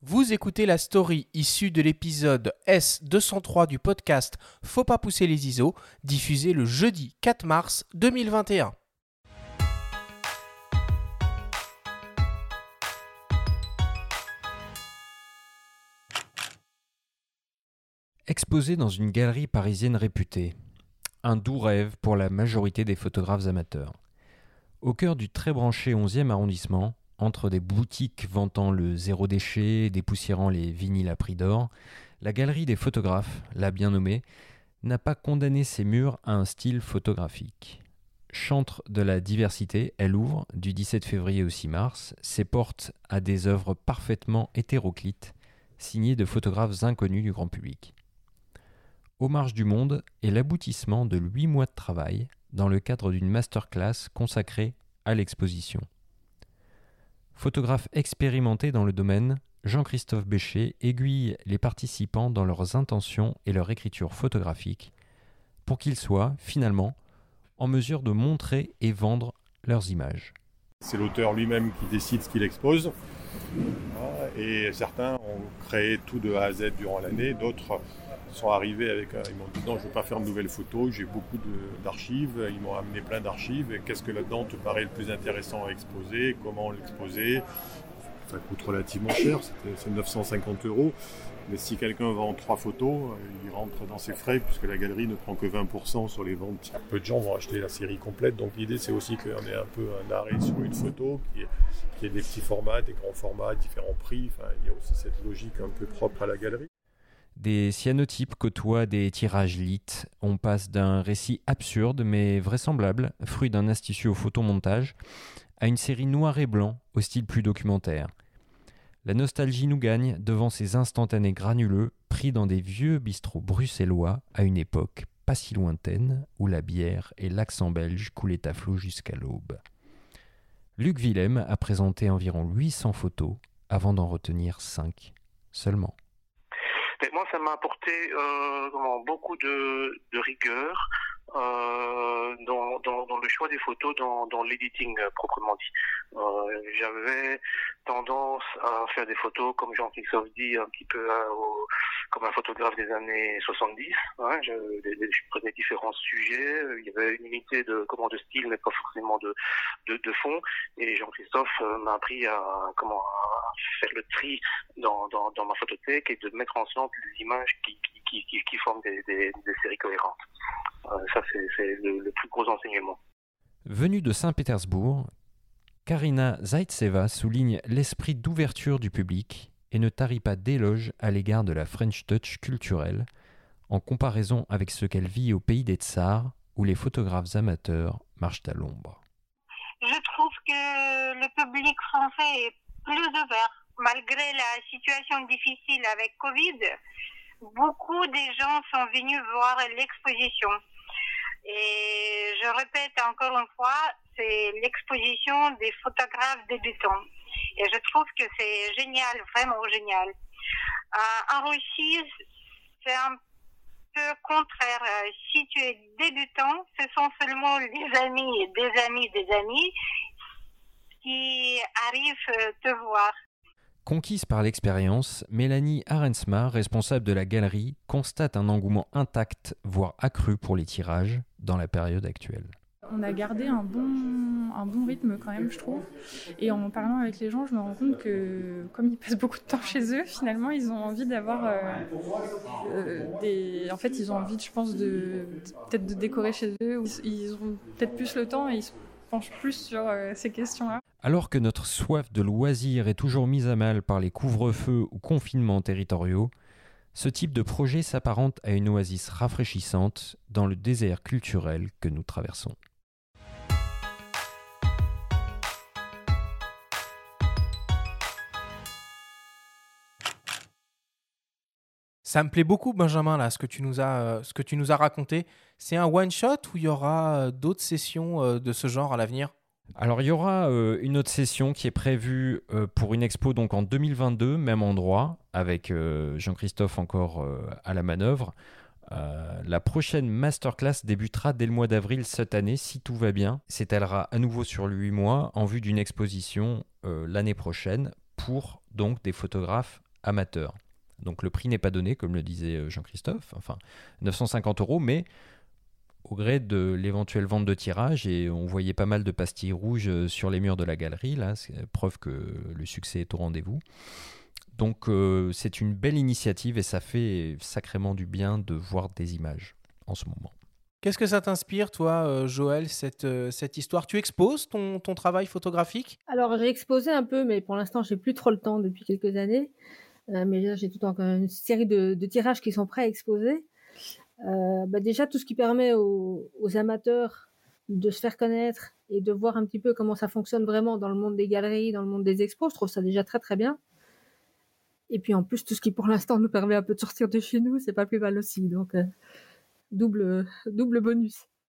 Vous écoutez la story issue de l'épisode S203 du podcast Faut pas pousser les ISO, diffusé le jeudi 4 mars 2021. Exposé dans une galerie parisienne réputée. Un doux rêve pour la majorité des photographes amateurs. Au cœur du très branché 11e arrondissement, entre des boutiques vantant le zéro déchet et dépoussiérant les vinyles à prix d'or, la galerie des photographes, la bien nommée, n'a pas condamné ses murs à un style photographique. Chantre de la diversité, elle ouvre, du 17 février au 6 mars, ses portes à des œuvres parfaitement hétéroclites, signées de photographes inconnus du grand public. Aux marges du monde est l'aboutissement de huit mois de travail dans le cadre d'une masterclass consacrée à l'exposition. Photographe expérimenté dans le domaine, Jean-Christophe Bécher aiguille les participants dans leurs intentions et leur écriture photographique pour qu'ils soient, finalement, en mesure de montrer et vendre leurs images. C'est l'auteur lui-même qui décide ce qu'il expose. Et certains ont créé tout de A à Z durant l'année, d'autres sont arrivés avec. ils m'ont dit non, je ne veux pas faire de nouvelles photos, j'ai beaucoup d'archives. Ils m'ont amené plein d'archives. Qu'est-ce que là-dedans te paraît le plus intéressant à exposer Comment l'exposer? Ça coûte relativement cher, c'est 950 euros. Mais si quelqu'un vend trois photos, il rentre dans ses frais puisque la galerie ne prend que 20% sur les ventes. Peu de gens vont acheter la série complète. Donc l'idée, c'est aussi qu'on ait un peu un arrêt sur une photo, qui est, ait des petits formats, des grands formats, différents prix. Enfin, il y a aussi cette logique un peu propre à la galerie. Des cyanotypes côtoient des tirages lit. On passe d'un récit absurde mais vraisemblable, fruit d'un astucieux photomontage, à une série noir et blanc au style plus documentaire. La nostalgie nous gagne devant ces instantanés granuleux pris dans des vieux bistrots bruxellois à une époque pas si lointaine où la bière et l'accent belge coulaient à flot jusqu'à l'aube. Luc Willem a présenté environ 800 photos avant d'en retenir 5 seulement moi, ça m'a apporté euh, beaucoup de, de rigueur euh, dans, dans, dans, le choix des photos, dans, dans l'editing euh, proprement dit. Euh, J'avais tendance à faire des photos, comme Jean-Christophe dit, un petit peu euh, comme un photographe des années 70. Hein, je, prenais différents sujets. Il y avait une unité de, comment, de style, mais pas forcément de, de, fond. Et Jean-Christophe euh, m'a appris à, comment, faire le tri dans, dans, ma photothèque et de mettre ensemble les images qui, qui, qui, forment des, des, séries cohérentes. Euh, ça, c'est le, plus gros enseignement. Venue de Saint-Pétersbourg, Karina Zaitseva souligne l'esprit d'ouverture du public et ne tarit pas d'éloges à l'égard de la French touch culturelle, en comparaison avec ce qu'elle vit au pays des Tsars, où les photographes amateurs marchent à l'ombre. Je trouve que le public français est plus ouvert. Malgré la situation difficile avec Covid, beaucoup de gens sont venus voir l'exposition. Et je répète encore une fois, c'est l'exposition des photographes débutants. Et je trouve que c'est génial, vraiment génial. Euh, en Russie, c'est un peu contraire. Si tu es débutant, ce sont seulement des amis, des amis, des amis qui arrivent te voir. Conquise par l'expérience, Mélanie Arensma, responsable de la galerie, constate un engouement intact, voire accru pour les tirages dans la période actuelle. On a gardé un bon, un bon rythme quand même, je trouve. Et en parlant avec les gens, je me rends compte que comme ils passent beaucoup de temps chez eux, finalement, ils ont envie d'avoir euh, euh, des... En fait, ils ont envie, je pense, de peut-être de décorer chez eux. Ils ont peut-être plus le temps et ils se penchent plus sur euh, ces questions-là. Alors que notre soif de loisirs est toujours mise à mal par les couvre-feux ou confinements territoriaux, ce type de projet s'apparente à une oasis rafraîchissante dans le désert culturel que nous traversons. Ça me plaît beaucoup, Benjamin, là, ce que tu nous as, euh, ce que tu nous as raconté. C'est un one-shot ou il y aura euh, d'autres sessions euh, de ce genre à l'avenir? Alors il y aura une autre session qui est prévue pour une expo donc en 2022, même endroit, avec Jean-Christophe encore à la manœuvre. la prochaine masterclass débutera dès le mois d'avril cette année, si tout va bien. S'étalera à nouveau sur 8 mois en vue d'une exposition l'année prochaine pour donc des photographes amateur. Donc le prix n'est pas donné, comme le disait euh, Jean-Christophe, enfin 950 euros, mais au gré de l'éventuelle vente de tirage, et on voyait pas mal de pastilles rouges euh, sur les murs de la galerie, là, c'est preuve que le succès est au rendez-vous. Donc euh, c'est une belle initiative et ça fait sacrément du bien de voir des images en ce moment. Qu'est-ce que ça t'inspire, toi, Joël, cette, cette histoire? Tu exposes ton, ton travail photographique? Alors j'ai exposé un peu, mais pour l'instant j'ai plus trop le temps depuis quelques années. Euh, mais là, j'ai tout encore une série de, tirages qui sont prêts à exposer. Euh, bah, déjà tout ce qui permet aux, amateurs de se faire connaître et de voir un petit peu comment ça fonctionne vraiment dans le monde des galeries, dans le monde des expos, je trouve ça déjà très très bien. Et puis en plus tout ce qui pour l'instant nous permet un peu de sortir de chez nous, c'est pas plus mal aussi. Donc euh, double bonus.